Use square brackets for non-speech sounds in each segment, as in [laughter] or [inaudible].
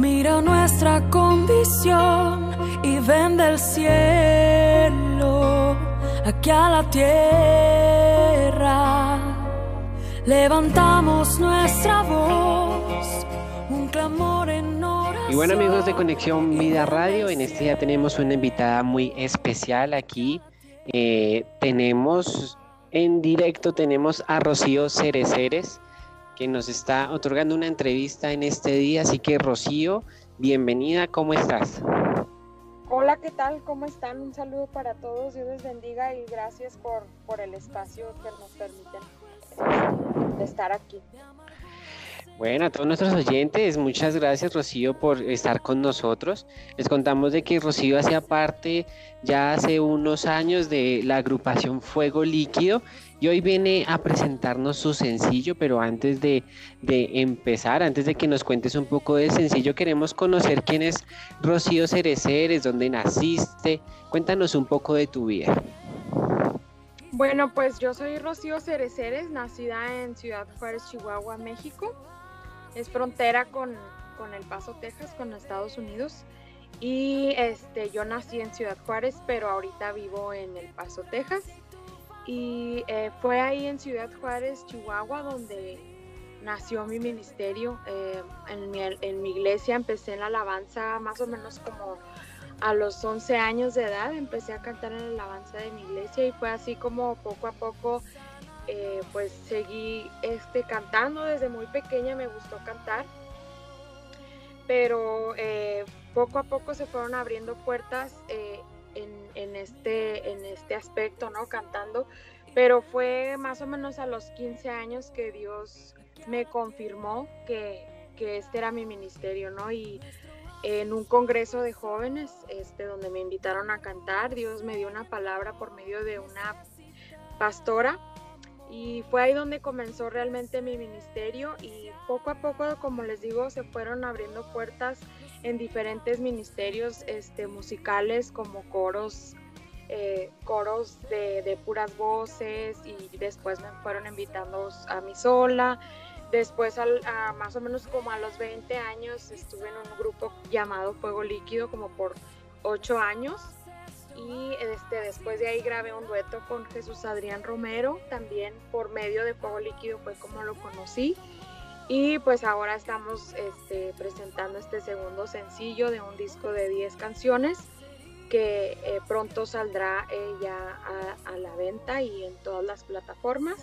mira nuestra condición y ven del cielo aquí a la tierra. Levantamos nuestra voz, un clamor en oración. Y bueno amigos de Conexión Vida Radio, en este día tenemos una invitada muy especial aquí. Eh, tenemos en directo, tenemos a Rocío Cereceres que nos está otorgando una entrevista en este día. Así que Rocío, bienvenida, ¿cómo estás? Hola, ¿qué tal? ¿Cómo están? Un saludo para todos, Dios les bendiga y gracias por, por el espacio que nos permiten eh, estar aquí. Bueno, a todos nuestros oyentes, muchas gracias Rocío por estar con nosotros. Les contamos de que Rocío hacía parte ya hace unos años de la agrupación Fuego Líquido y hoy viene a presentarnos su sencillo, pero antes de, empezar, antes de que nos cuentes un poco del sencillo, queremos conocer quién es Rocío Cereceres, dónde naciste, cuéntanos un poco de tu vida. Bueno, pues yo soy Rocío Cereceres, nacida en Ciudad Juárez, Chihuahua, México. Es frontera con, con El Paso, Texas, con Estados Unidos. Y este, yo nací en Ciudad Juárez, pero ahorita vivo en El Paso, Texas. Y eh, fue ahí en Ciudad Juárez, Chihuahua, donde nació mi ministerio. Eh, en, mi, en, mi, iglesia empecé en la alabanza más o menos como a los 11 años de edad. Empecé a cantar en la alabanza de mi iglesia y fue así como poco a poco eh, pues seguí este, cantando. Desde muy pequeña me gustó cantar. Pero poco a poco se fueron abriendo puertas en, este, en este aspecto, ¿no? Cantando, pero fue más o menos a los 15 años que Dios me confirmó que, que este era mi ministerio, ¿no? Y en un congreso de jóvenes, este, donde me invitaron a cantar, Dios me dio una palabra por medio de una pastora y fue ahí donde comenzó realmente mi ministerio y poco a poco, como les digo, se fueron abriendo puertas en diferentes ministerios este, musicales como coros, eh, coros de, puras voces y después me fueron invitando a mi sola. Después, a, más o menos como a los 20 años, estuve en un grupo llamado Fuego Líquido como por 8 años. Y este, después de ahí grabé un dueto con Jesús Adrián Romero, también por medio de Fuego Líquido fue como lo conocí. Y pues ahora estamos este, presentando este segundo sencillo de un disco de 10 canciones que eh, pronto saldrá eh, ya a, la venta y en todas las plataformas.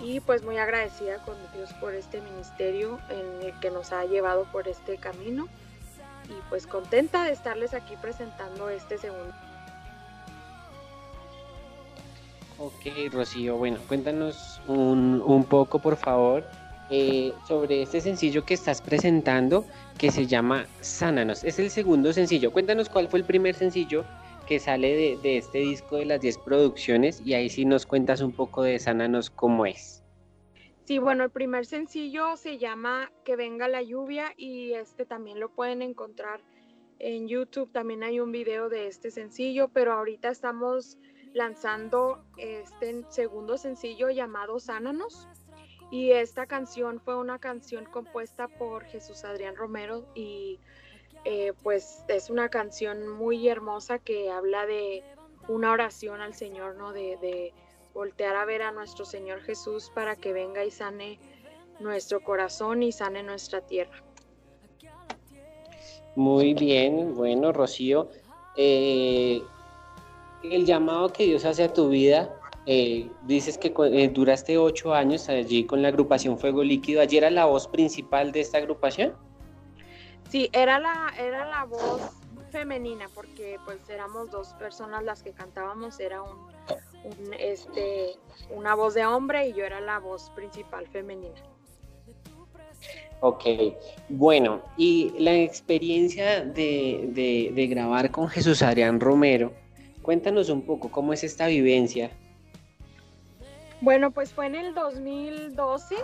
Y pues muy agradecida con Dios por este ministerio en el que nos ha llevado por este camino. Y pues contenta de estarles aquí presentando este segundo. Ok, Rocío, bueno, cuéntanos un, un poco por favor eh, sobre este sencillo que estás presentando que se llama Sánanos. Es el segundo sencillo. Cuéntanos cuál fue el primer sencillo que sale de, este disco de las 10 producciones y ahí sí nos cuentas un poco de Sánanos cómo es. Sí, bueno, el primer sencillo se llama Que venga la lluvia y este también lo pueden encontrar en YouTube. También hay un video de este sencillo, pero ahorita estamos lanzando este segundo sencillo llamado Sánanos y esta canción fue una canción compuesta por Jesús Adrián Romero y eh, pues es una canción muy hermosa que habla de una oración al Señor, ¿no? De, voltear a ver a nuestro Señor Jesús para que venga y sane nuestro corazón y sane nuestra tierra. Muy bien, bueno, Rocío, eh, el llamado que Dios hace a tu vida eh, dices que eh, duraste ocho años allí con la agrupación Fuego Líquido. ¿Allí era la voz principal de esta agrupación? Sí, era la, era la voz femenina, porque pues éramos dos personas las que cantábamos, era un, este, una voz de hombre y yo era la voz principal femenina. Ok, bueno, y la experiencia de, de grabar con Jesús Adrián Romero, cuéntanos un poco cómo es esta vivencia bueno, pues fue en el 2012.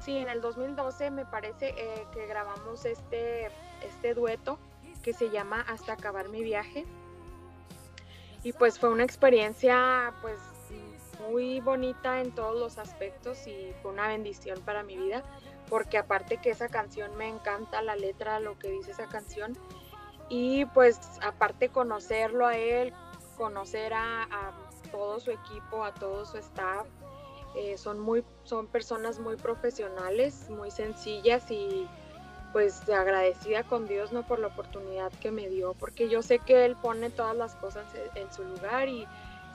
Sí, en el 2012 me parece eh, que grabamos este, este dueto que se llama Hasta acabar mi viaje. Y pues fue una experiencia pues muy bonita en todos los aspectos y fue una bendición para mi vida, porque aparte que esa canción me encanta la letra, lo que dice esa canción, y pues aparte conocerlo a él, conocer a, todo su equipo, a todo su staff, eh, son, muy, son personas muy profesionales, muy sencillas y pues agradecida con Dios no por la oportunidad que me dio, porque yo sé que Él pone todas las cosas en su lugar y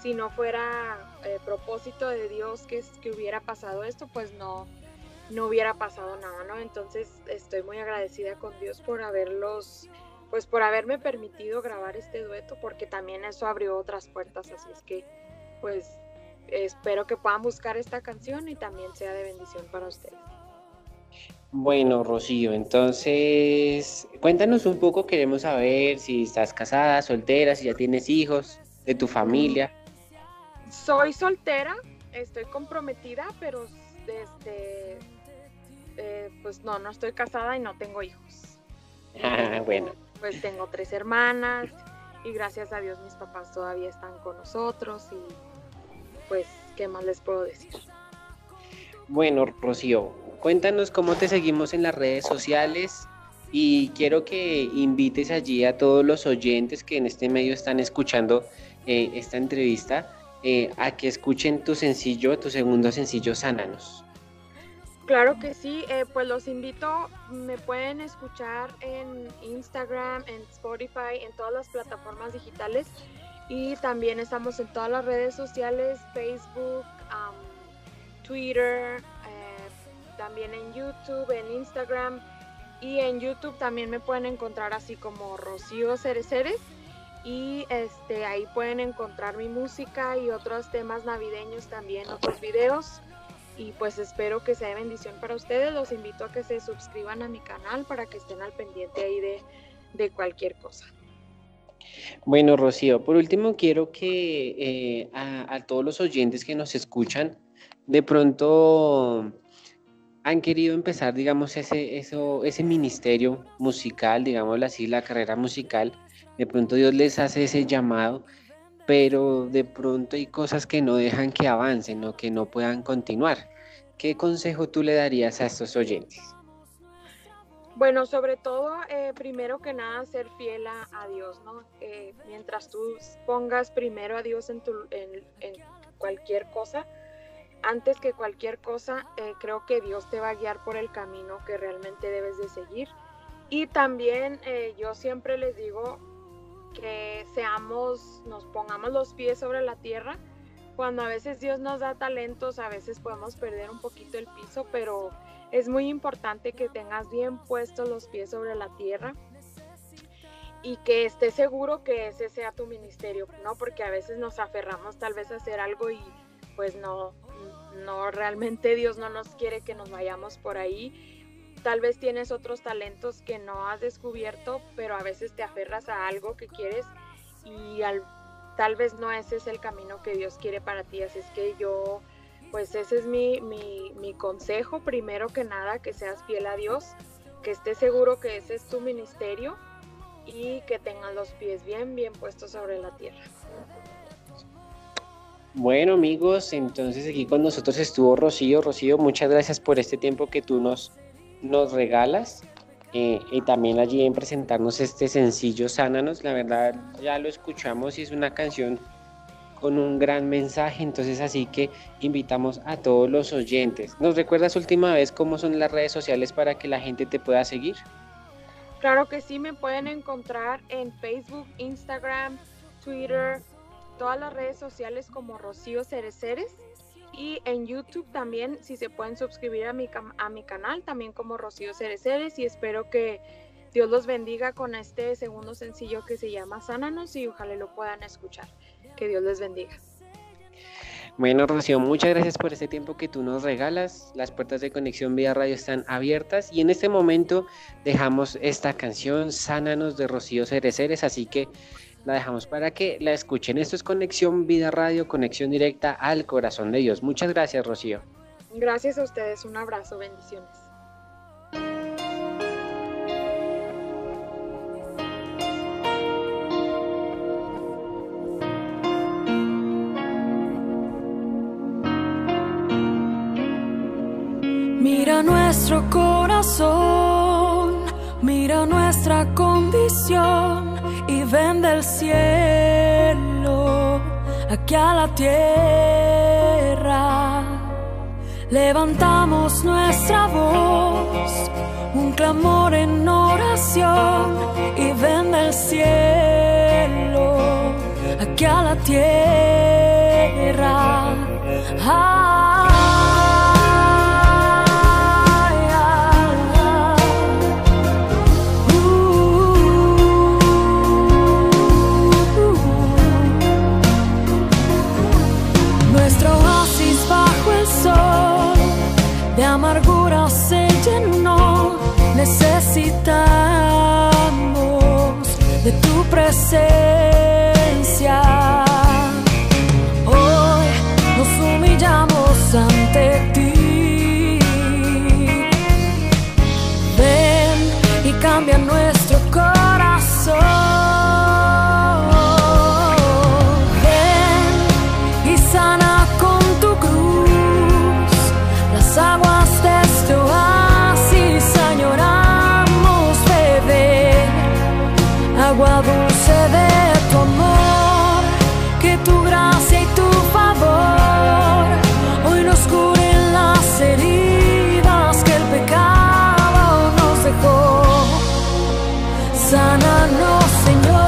si no fuera eh, propósito de Dios que, que hubiera pasado esto, pues no, no hubiera pasado nada, ¿no? Entonces estoy muy agradecida con Dios por haberlos, pues por haberme permitido grabar este dueto, porque también eso abrió otras puertas, así es que pues espero que puedan buscar esta canción y también sea de bendición para ustedes. Bueno, Rocío, entonces cuéntanos un poco, queremos saber si estás casada, soltera, si ya tienes hijos, de tu familia. Soy soltera, estoy comprometida, pero desde, eh, pues no, no estoy casada y no tengo hijos. [laughs] Ah, bueno. Pues tengo tres hermanas y gracias a Dios mis papás todavía están con nosotros y pues, ¿qué más les puedo decir? Bueno, Rocío, Cuéntanos cómo te seguimos en las redes sociales y quiero que invites allí a todos los oyentes que en este medio están escuchando eh, esta entrevista eh, a que escuchen tu sencillo, tu segundo sencillo, Sánanos. Claro que sí, eh, pues los invito, me pueden escuchar en Instagram, en Spotify, en todas las plataformas digitales. Y también estamos en todas las redes sociales, Facebook, Twitter, también en YouTube, en Instagram. Y en YouTube también me pueden encontrar así como Rocío Cereceres y este ahí pueden encontrar mi música y otros temas navideños también, otros videos y pues espero que sea de bendición para ustedes. Los invito a que se suscriban a mi canal para que estén al pendiente ahí de, de cualquier cosa. Bueno, Rocío, por último quiero que eh, a, a, todos los oyentes que nos escuchan, de pronto han querido empezar, digamos, ese, eso, ese ministerio musical, digámoslo así, la carrera musical, de pronto Dios les hace ese llamado, pero de pronto hay cosas que no dejan que avancen o que no puedan continuar. ¿Qué consejo tú le darías a estos oyentes? Bueno, sobre todo, eh, primero que nada, ser fiel a, Dios, ¿no? Eh, mientras tú pongas primero a Dios en, cualquier cosa, antes que cualquier cosa, eh, creo que Dios te va a guiar por el camino que realmente debes de seguir. Y también yo siempre les digo que seamos, nos pongamos los pies sobre la tierra. Cuando a veces Dios nos da talentos, a veces podemos perder un poquito el piso, pero es muy importante que tengas bien puestos los pies sobre la tierra y que estés seguro que ese sea tu ministerio, ¿no? Porque a veces nos aferramos tal vez a hacer algo y pues no, no realmente Dios no nos quiere que nos vayamos por ahí. Tal vez tienes otros talentos que no has descubierto, pero a veces te aferras a algo que quieres y al, tal vez no ese es el camino que Dios quiere para ti. Así es que yo, pues ese es mi, mi, mi consejo, primero que nada, que seas fiel a Dios, que estés seguro que ese es tu ministerio y que tengas los pies bien, bien puestos sobre la tierra. Bueno amigos, entonces aquí con nosotros estuvo Rocío. Rocío, muchas gracias por este tiempo que tú nos, nos regalas eh, y también allí en presentarnos este sencillo Sánanos. La verdad ya lo escuchamos y es una canción con un gran mensaje, entonces así que invitamos a todos los oyentes. ¿Nos recuerdas última vez cómo son las redes sociales para que la gente te pueda seguir? Claro que sí, me pueden encontrar en Facebook, Instagram, Twitter, todas las redes sociales como Rocío Cereceres y en YouTube también, si se pueden suscribir a mi, a mi canal, también como Rocío Cereceres y espero que Dios los bendiga con este segundo sencillo que se llama Sánanos y ojalá lo puedan escuchar. Que Dios les bendiga. Bueno, Rocío, muchas gracias por este tiempo que tú nos regalas. Las puertas de Conexión Vía Radio están abiertas y en este momento dejamos esta canción Sánanos de Rocío Cereceres, así que la dejamos para que la escuchen. Esto es Conexión Vida Radio, conexión directa al corazón de Dios. Muchas gracias, Rocío. Gracias a ustedes, un abrazo, bendiciones. Mira nuestro corazón del cielo aquí a la tierra. Levantamos nuestra voz, un clamor en oración y ven del cielo aquí a la tierra. Ay, heridas que el pecado nos dejó. Sánanos, Señor.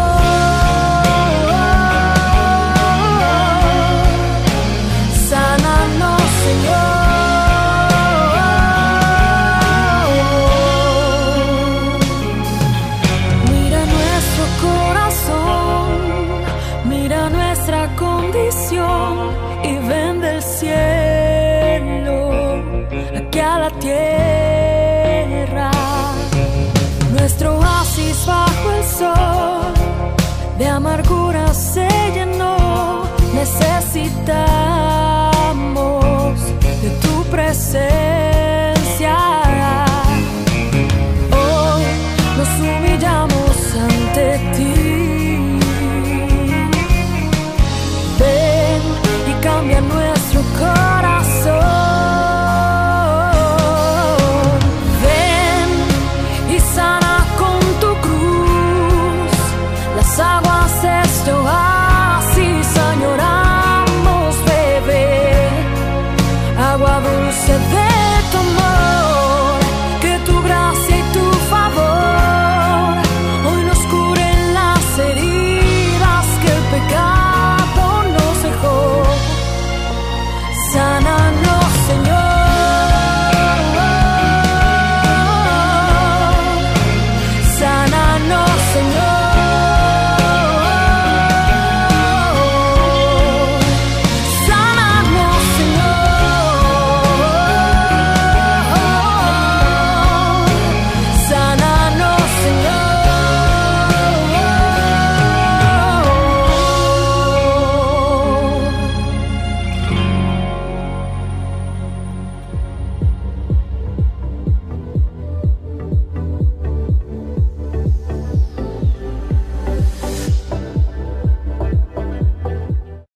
Sánanos, Señor. Mira nuestro corazón, mira nuestra condición y ven del cielo Nuestro oasis bajo el sol de amargura se llenó. Necesitamos de tu presencia. Hoy nos humillamos ante ti.